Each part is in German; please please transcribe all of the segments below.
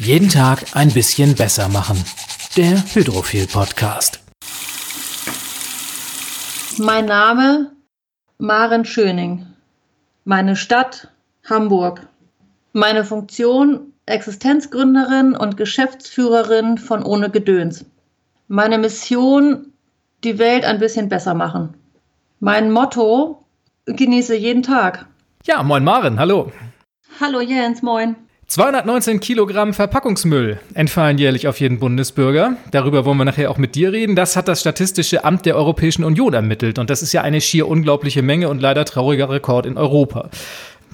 Jeden Tag ein bisschen besser machen. Der Hydrophil Podcast. Mein Name Maren Schöning. Meine Stadt Hamburg. Meine Funktion Existenzgründerin und Geschäftsführerin von Ohne Gedöns. Meine Mission die Welt ein bisschen besser machen. Mein Motto genieße jeden Tag. Ja, moin Maren, hallo. Hallo Jens, moin. 219 Kilogramm Verpackungsmüll entfallen jährlich auf jeden Bundesbürger. Darüber wollen wir nachher auch mit dir reden. Das hat das Statistische Amt der Europäischen Union ermittelt. Und das ist ja eine schier unglaubliche Menge und leider trauriger Rekord in Europa.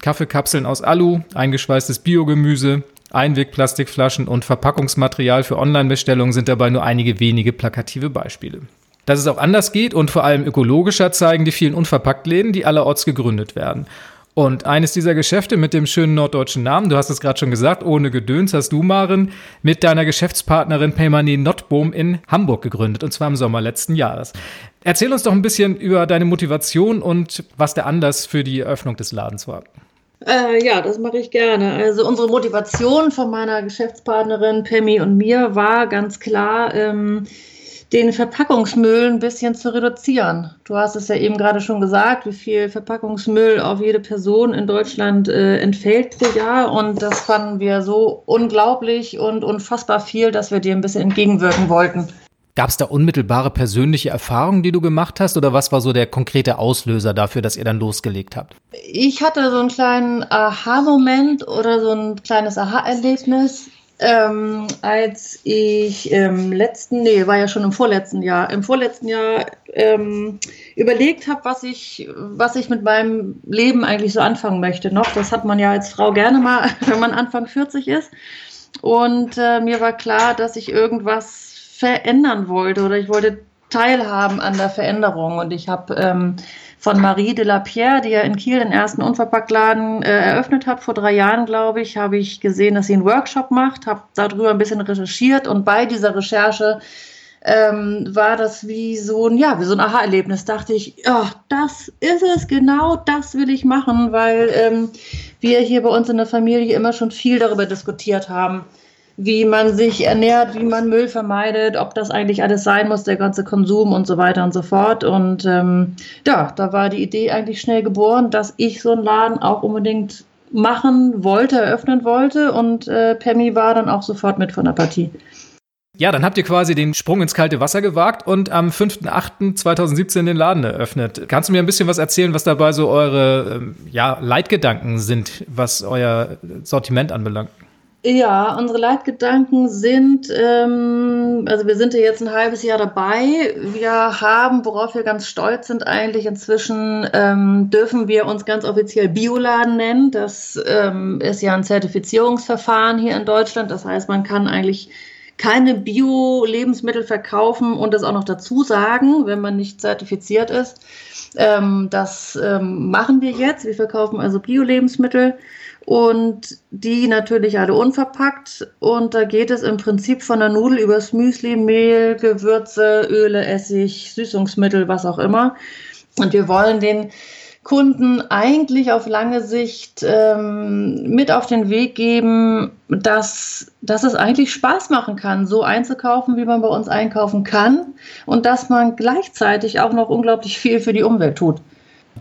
Kaffeekapseln aus Alu, eingeschweißtes Biogemüse, Einwegplastikflaschen und Verpackungsmaterial für Online-Bestellungen sind dabei nur einige wenige plakative Beispiele. Dass es auch anders geht und vor allem ökologischer zeigen die vielen Unverpacktläden, die allerorts gegründet werden. Und eines dieser Geschäfte mit dem schönen norddeutschen Namen, du hast es gerade schon gesagt, ohne Gedöns hast du, Maren, mit deiner Geschäftspartnerin Peymani Notbohm in Hamburg gegründet, und zwar im Sommer letzten Jahres. Erzähl uns doch ein bisschen über deine Motivation und was der Anlass für die Eröffnung des Ladens war. Äh, ja, das mache ich gerne. Also unsere Motivation von meiner Geschäftspartnerin Pemmi und mir war ganz klar, ähm, den Verpackungsmüll ein bisschen zu reduzieren. Du hast es ja eben gerade schon gesagt, wie viel Verpackungsmüll auf jede Person in Deutschland äh, entfällt pro Jahr. Und das fanden wir so unglaublich und unfassbar viel, dass wir dir ein bisschen entgegenwirken wollten. Gab es da unmittelbare persönliche Erfahrungen, die du gemacht hast, oder was war so der konkrete Auslöser dafür, dass ihr dann losgelegt habt? Ich hatte so einen kleinen Aha-Moment oder so ein kleines Aha-Erlebnis ähm, als ich im letzten, nee, war ja schon im vorletzten Jahr, im vorletzten Jahr ähm, überlegt habe, was ich, was ich mit meinem Leben eigentlich so anfangen möchte. Noch, das hat man ja als Frau gerne mal, wenn man Anfang 40 ist. Und äh, mir war klar, dass ich irgendwas verändern wollte oder ich wollte teilhaben an der Veränderung. Und ich habe ähm, von Marie de la Pierre, die ja in Kiel den ersten Unverpacktladen äh, eröffnet hat, vor drei Jahren, glaube ich, habe ich gesehen, dass sie einen Workshop macht, habe darüber ein bisschen recherchiert und bei dieser Recherche ähm, war das wie so ein, ja, wie so ein Aha-Erlebnis. Dachte ich, oh, das ist es, genau das will ich machen, weil ähm, wir hier bei uns in der Familie immer schon viel darüber diskutiert haben wie man sich ernährt, wie man Müll vermeidet, ob das eigentlich alles sein muss, der ganze Konsum und so weiter und so fort. Und ähm, ja, da war die Idee eigentlich schnell geboren, dass ich so einen Laden auch unbedingt machen wollte, eröffnen wollte. Und äh, Pemmi war dann auch sofort mit von der Partie. Ja, dann habt ihr quasi den Sprung ins kalte Wasser gewagt und am 5.8.2017 den Laden eröffnet. Kannst du mir ein bisschen was erzählen, was dabei so eure ähm, ja, Leitgedanken sind, was euer Sortiment anbelangt? Ja, unsere Leitgedanken sind, ähm, also wir sind ja jetzt ein halbes Jahr dabei. Wir haben, worauf wir ganz stolz sind, eigentlich inzwischen ähm, dürfen wir uns ganz offiziell Bioladen nennen. Das ähm, ist ja ein Zertifizierungsverfahren hier in Deutschland. Das heißt, man kann eigentlich keine Bio-Lebensmittel verkaufen und das auch noch dazu sagen, wenn man nicht zertifiziert ist. Ähm, das ähm, machen wir jetzt. Wir verkaufen also Bio-Lebensmittel und die natürlich alle unverpackt. Und da geht es im Prinzip von der Nudel übers Müsli, Mehl, Gewürze, Öle, Essig, Süßungsmittel, was auch immer. Und wir wollen den Kunden eigentlich auf lange Sicht ähm, mit auf den Weg geben, dass, dass es eigentlich Spaß machen kann, so einzukaufen, wie man bei uns einkaufen kann und dass man gleichzeitig auch noch unglaublich viel für die Umwelt tut.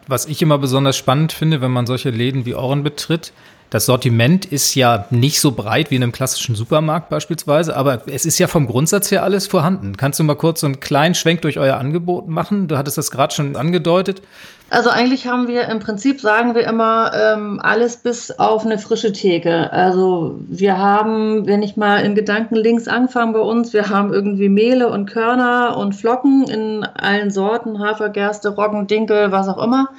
Was ich immer besonders spannend finde, wenn man solche Läden wie Oren betritt, das Sortiment ist ja nicht so breit wie in einem klassischen Supermarkt beispielsweise, aber es ist ja vom Grundsatz her alles vorhanden. Kannst du mal kurz so einen kleinen Schwenk durch euer Angebot machen? Du hattest das gerade schon angedeutet. Also eigentlich haben wir im Prinzip, sagen wir immer, ähm, alles bis auf eine frische Theke. Also wir haben, wenn ich mal in Gedanken links anfange bei uns, wir haben irgendwie Mehle und Körner und Flocken in allen Sorten, Hafer, Gerste, Roggen, Dinkel, was auch immer.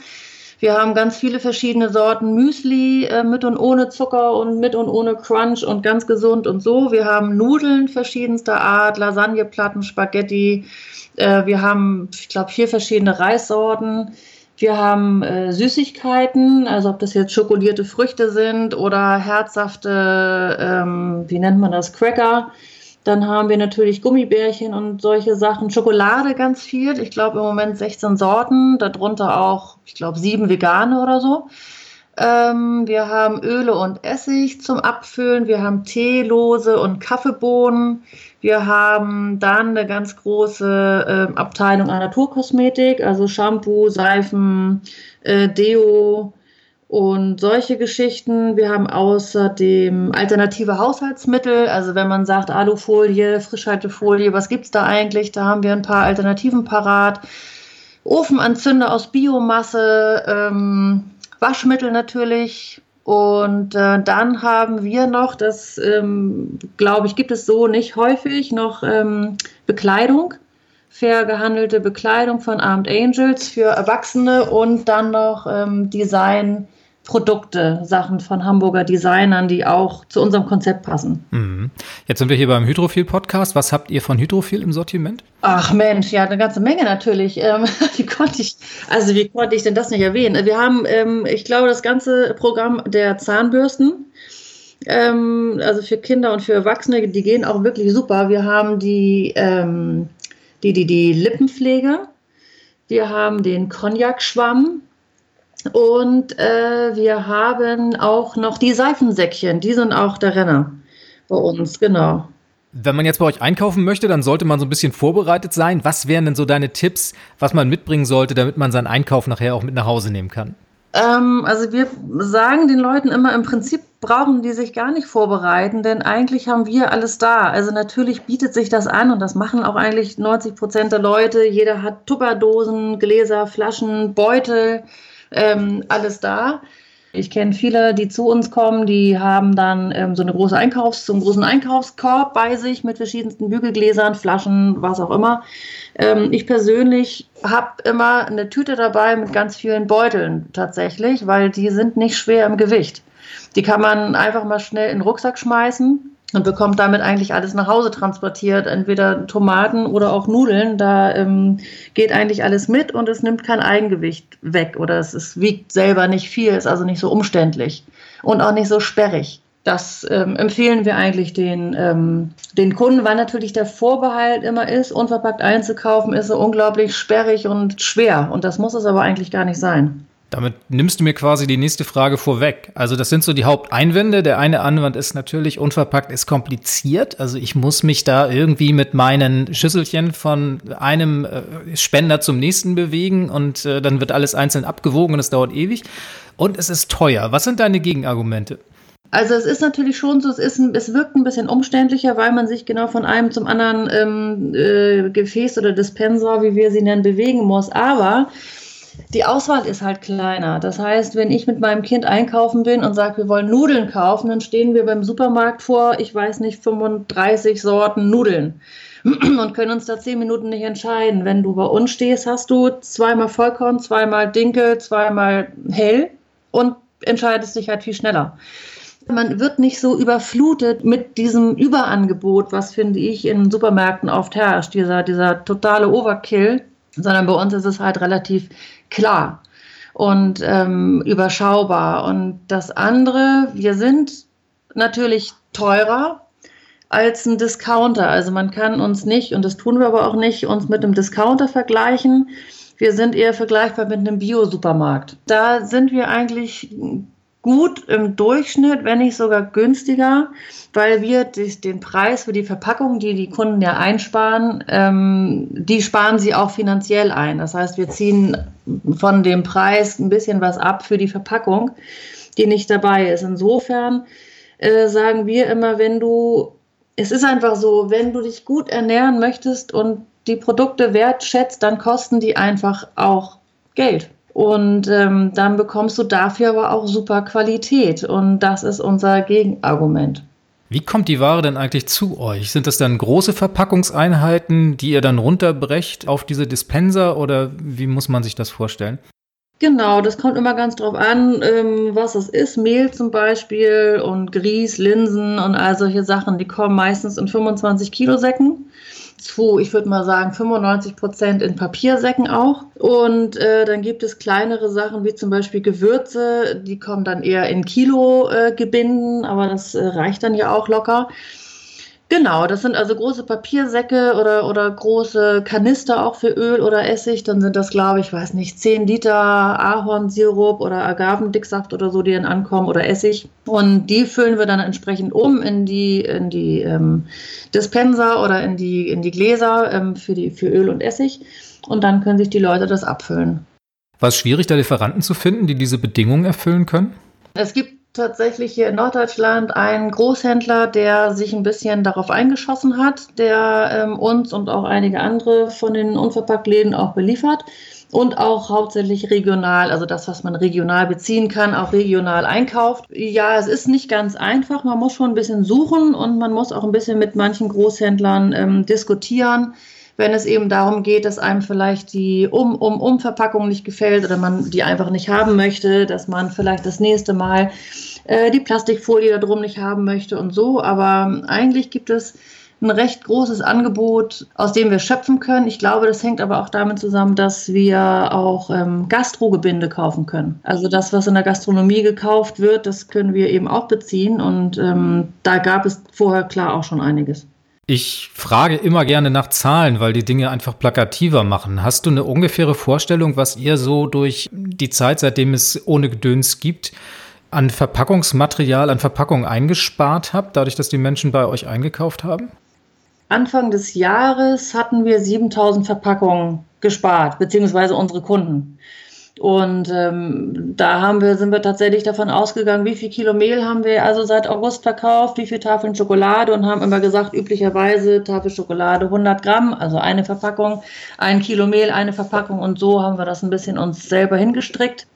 Wir haben ganz viele verschiedene Sorten Müsli äh, mit und ohne Zucker und mit und ohne Crunch und ganz gesund und so. Wir haben Nudeln verschiedenster Art, Lasagneplatten, Spaghetti. Äh, wir haben, ich glaube, vier verschiedene Reissorten. Wir haben äh, Süßigkeiten, also ob das jetzt schokolierte Früchte sind oder herzhafte, ähm, wie nennt man das, Cracker. Dann haben wir natürlich Gummibärchen und solche Sachen. Schokolade ganz viel. Ich glaube im Moment 16 Sorten, darunter auch, ich glaube, sieben vegane oder so. Ähm, wir haben Öle und Essig zum Abfüllen. Wir haben Teelose und Kaffeebohnen. Wir haben dann eine ganz große äh, Abteilung an Naturkosmetik, also Shampoo, Seifen, äh, Deo, und solche Geschichten. Wir haben außerdem alternative Haushaltsmittel. Also wenn man sagt Alufolie, Frischhaltefolie, was gibt es da eigentlich? Da haben wir ein paar Alternativen parat. Ofenanzünder aus Biomasse, ähm, Waschmittel natürlich. Und äh, dann haben wir noch, das ähm, glaube ich, gibt es so nicht häufig, noch ähm, Bekleidung fair gehandelte Bekleidung von Armed Angels für Erwachsene und dann noch ähm, Design Produkte, Sachen von Hamburger Designern, die auch zu unserem Konzept passen. Mhm. Jetzt sind wir hier beim Hydrophil Podcast. Was habt ihr von Hydrophil im Sortiment? Ach Mensch, ja, eine ganze Menge natürlich. Ähm, wie konnte ich, also wie konnte ich denn das nicht erwähnen? Wir haben, ähm, ich glaube, das ganze Programm der Zahnbürsten. Ähm, also für Kinder und für Erwachsene, die gehen auch wirklich super. Wir haben die, die, die, die Lippenpflege. Wir haben den Cognac-Schwamm. Und äh, wir haben auch noch die Seifensäckchen, die sind auch der Renner bei uns, genau. Wenn man jetzt bei euch einkaufen möchte, dann sollte man so ein bisschen vorbereitet sein. Was wären denn so deine Tipps, was man mitbringen sollte, damit man seinen Einkauf nachher auch mit nach Hause nehmen kann? Ähm, also wir sagen den Leuten immer, im Prinzip brauchen die sich gar nicht vorbereiten, denn eigentlich haben wir alles da. Also natürlich bietet sich das an und das machen auch eigentlich 90 Prozent der Leute. Jeder hat Tupperdosen, Gläser, Flaschen, Beutel ähm, alles da. Ich kenne viele, die zu uns kommen, die haben dann ähm, so eine große Einkaufs-, so einen großen Einkaufskorb bei sich mit verschiedensten Bügelgläsern, Flaschen, was auch immer. Ähm, ich persönlich habe immer eine Tüte dabei mit ganz vielen Beuteln tatsächlich, weil die sind nicht schwer im Gewicht. Die kann man einfach mal schnell in den Rucksack schmeißen und bekommt damit eigentlich alles nach Hause transportiert, entweder Tomaten oder auch Nudeln. Da ähm, geht eigentlich alles mit und es nimmt kein Eigengewicht weg oder es, es wiegt selber nicht viel, ist also nicht so umständlich und auch nicht so sperrig. Das ähm, empfehlen wir eigentlich den, ähm, den Kunden, weil natürlich der Vorbehalt immer ist, unverpackt einzukaufen, ist so unglaublich sperrig und schwer. Und das muss es aber eigentlich gar nicht sein. Damit nimmst du mir quasi die nächste Frage vorweg. Also das sind so die Haupteinwände. Der eine Einwand ist natürlich, unverpackt ist kompliziert. Also ich muss mich da irgendwie mit meinen Schüsselchen von einem äh, Spender zum nächsten bewegen und äh, dann wird alles einzeln abgewogen und es dauert ewig. Und es ist teuer. Was sind deine Gegenargumente? Also es ist natürlich schon so, es, ist es wirkt ein bisschen umständlicher, weil man sich genau von einem zum anderen ähm, äh, Gefäß oder Dispenser, wie wir sie nennen, bewegen muss. Aber die Auswahl ist halt kleiner. Das heißt, wenn ich mit meinem Kind einkaufen bin und sage, wir wollen Nudeln kaufen, dann stehen wir beim Supermarkt vor, ich weiß nicht, 35 Sorten Nudeln und können uns da zehn Minuten nicht entscheiden. Wenn du bei uns stehst, hast du zweimal Vollkorn, zweimal Dinkel, zweimal hell und entscheidest dich halt viel schneller. Man wird nicht so überflutet mit diesem Überangebot, was finde ich in Supermärkten oft herrscht, dieser, dieser totale Overkill, sondern bei uns ist es halt relativ klar und ähm, überschaubar. Und das andere, wir sind natürlich teurer als ein Discounter. Also man kann uns nicht, und das tun wir aber auch nicht, uns mit einem Discounter vergleichen. Wir sind eher vergleichbar mit einem Bio-Supermarkt. Da sind wir eigentlich gut im Durchschnitt, wenn nicht sogar günstiger, weil wir den Preis für die Verpackung, die die Kunden ja einsparen, ähm, die sparen sie auch finanziell ein. Das heißt, wir ziehen von dem Preis ein bisschen was ab für die Verpackung, die nicht dabei ist. Insofern äh, sagen wir immer, wenn du, es ist einfach so, wenn du dich gut ernähren möchtest und die Produkte wertschätzt, dann kosten die einfach auch Geld. Und ähm, dann bekommst du dafür aber auch super Qualität. Und das ist unser Gegenargument. Wie kommt die Ware denn eigentlich zu euch? Sind das dann große Verpackungseinheiten, die ihr dann runterbrecht auf diese Dispenser oder wie muss man sich das vorstellen? Genau, das kommt immer ganz drauf an, ähm, was es ist. Mehl zum Beispiel und Grieß, Linsen und all solche Sachen, die kommen meistens in 25 Kilo Säcken zu, ich würde mal sagen, 95 Prozent in Papiersäcken auch. Und äh, dann gibt es kleinere Sachen wie zum Beispiel Gewürze, die kommen dann eher in Kilo-Gebinden, äh, aber das äh, reicht dann ja auch locker. Genau, das sind also große Papiersäcke oder, oder große Kanister auch für Öl oder Essig. Dann sind das, glaube ich, weiß nicht, 10 Liter Ahornsirup oder Agavendicksaft oder so, die dann ankommen oder Essig. Und die füllen wir dann entsprechend um in die, in die ähm, Dispenser oder in die, in die Gläser ähm, für, die, für Öl und Essig. Und dann können sich die Leute das abfüllen. War es schwierig, da Lieferanten zu finden, die diese Bedingungen erfüllen können? Es gibt tatsächlich hier in Norddeutschland einen Großhändler, der sich ein bisschen darauf eingeschossen hat, der ähm, uns und auch einige andere von den Unverpacktläden auch beliefert und auch hauptsächlich regional, also das, was man regional beziehen kann, auch regional einkauft. Ja, es ist nicht ganz einfach, man muss schon ein bisschen suchen und man muss auch ein bisschen mit manchen Großhändlern ähm, diskutieren wenn es eben darum geht, dass einem vielleicht die um um um Verpackung nicht gefällt oder man die einfach nicht haben möchte, dass man vielleicht das nächste Mal äh, die Plastikfolie da drum nicht haben möchte und so. Aber eigentlich gibt es ein recht großes Angebot, aus dem wir schöpfen können. Ich glaube, das hängt aber auch damit zusammen, dass wir auch ähm, Gastrogebinde kaufen können. Also das, was in der Gastronomie gekauft wird, das können wir eben auch beziehen. Und ähm, da gab es vorher klar auch schon einiges. Ich frage immer gerne nach Zahlen, weil die Dinge einfach plakativer machen. Hast du eine ungefähre Vorstellung, was ihr so durch die Zeit, seitdem es ohne Gedöns gibt, an Verpackungsmaterial, an Verpackung eingespart habt, dadurch, dass die Menschen bei euch eingekauft haben? Anfang des Jahres hatten wir 7000 Verpackungen gespart, beziehungsweise unsere Kunden. Und ähm, da haben wir, sind wir tatsächlich davon ausgegangen, wie viel Kilo Mehl haben wir also seit August verkauft, wie viel Tafeln Schokolade und haben immer gesagt, üblicherweise Tafel Schokolade 100 Gramm, also eine Verpackung, ein Kilo Mehl, eine Verpackung und so haben wir das ein bisschen uns selber hingestrickt.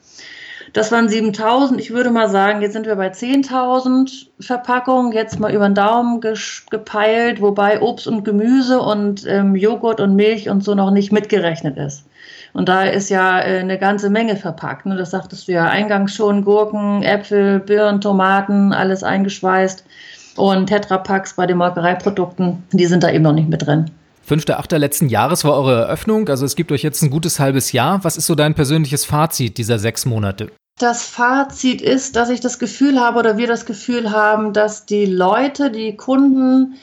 Das waren 7000. Ich würde mal sagen, jetzt sind wir bei 10.000 Verpackungen, jetzt mal über den Daumen gepeilt, wobei Obst und Gemüse und ähm, Joghurt und Milch und so noch nicht mitgerechnet ist. Und da ist ja äh, eine ganze Menge verpackt. Ne? Das sagtest du ja eingangs schon. Gurken, Äpfel, Birnen, Tomaten, alles eingeschweißt. Und Tetrapacks bei den Molkereiprodukten, die sind da eben noch nicht mit drin. 5.8. letzten Jahres war eure Eröffnung, also es gibt euch jetzt ein gutes halbes Jahr. Was ist so dein persönliches Fazit dieser sechs Monate? Das Fazit ist, dass ich das Gefühl habe oder wir das Gefühl haben, dass die Leute, die Kunden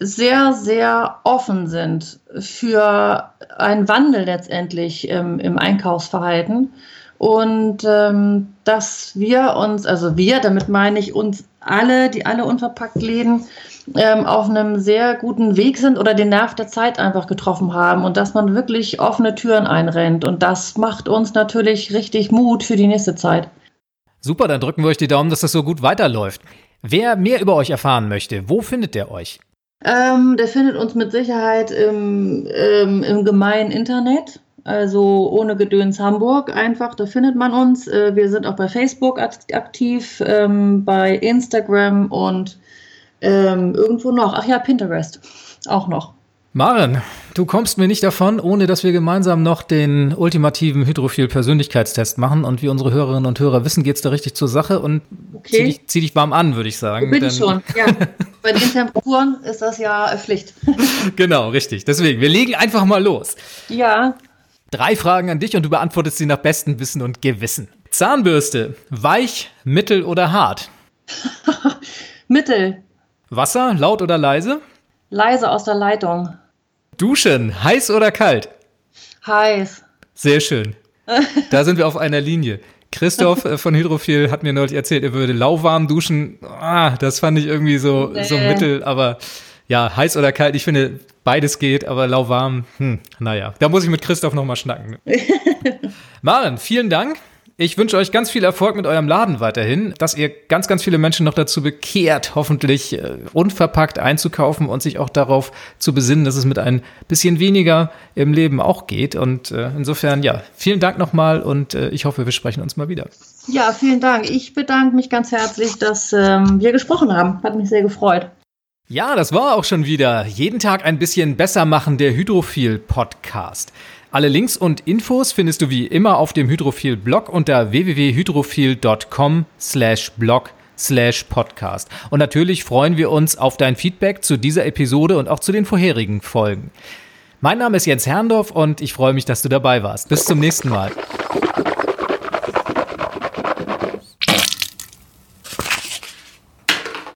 sehr, sehr offen sind für einen Wandel letztendlich im, im Einkaufsverhalten. Und ähm, dass wir uns, also wir, damit meine ich uns alle, die alle unverpackt Läden, ähm, auf einem sehr guten Weg sind oder den Nerv der Zeit einfach getroffen haben und dass man wirklich offene Türen einrennt. Und das macht uns natürlich richtig Mut für die nächste Zeit. Super, dann drücken wir euch die Daumen, dass das so gut weiterläuft. Wer mehr über euch erfahren möchte, wo findet der euch? Ähm, der findet uns mit Sicherheit im, ähm, im gemeinen Internet, also ohne Gedöns Hamburg einfach, da findet man uns. Äh, wir sind auch bei Facebook aktiv, ähm, bei Instagram und ähm, irgendwo noch. Ach ja, Pinterest auch noch. Maren, du kommst mir nicht davon, ohne dass wir gemeinsam noch den ultimativen Hydrophil-Persönlichkeitstest machen. Und wie unsere Hörerinnen und Hörer wissen, geht es da richtig zur Sache. Und okay. zieh, dich, zieh dich warm an, würde ich sagen. Bin schon, ja. Bei den Temperaturen ist das ja Pflicht. genau, richtig. Deswegen, wir legen einfach mal los. Ja. Drei Fragen an dich und du beantwortest sie nach bestem Wissen und Gewissen. Zahnbürste, weich, mittel oder hart? mittel. Wasser, laut oder leise? Leise aus der Leitung. Duschen, heiß oder kalt? Heiß. Sehr schön. Da sind wir auf einer Linie. Christoph äh, von Hydrophil hat mir neulich erzählt, er würde lauwarm duschen. Ah, das fand ich irgendwie so, nee. so mittel, aber ja, heiß oder kalt, ich finde, beides geht, aber lauwarm, hm, naja, da muss ich mit Christoph nochmal schnacken. Maren, vielen Dank. Ich wünsche euch ganz viel Erfolg mit eurem Laden weiterhin, dass ihr ganz, ganz viele Menschen noch dazu bekehrt, hoffentlich äh, unverpackt einzukaufen und sich auch darauf zu besinnen, dass es mit ein bisschen weniger im Leben auch geht. Und äh, insofern, ja, vielen Dank nochmal und äh, ich hoffe, wir sprechen uns mal wieder. Ja, vielen Dank. Ich bedanke mich ganz herzlich, dass ähm, wir gesprochen haben. Hat mich sehr gefreut. Ja, das war auch schon wieder. Jeden Tag ein bisschen besser machen, der Hydrophil Podcast. Alle Links und Infos findest du wie immer auf dem Hydrophil Blog unter www.hydrophil.com slash blog slash podcast. Und natürlich freuen wir uns auf dein Feedback zu dieser Episode und auch zu den vorherigen Folgen. Mein Name ist Jens Herrndorf und ich freue mich, dass du dabei warst. Bis zum nächsten Mal.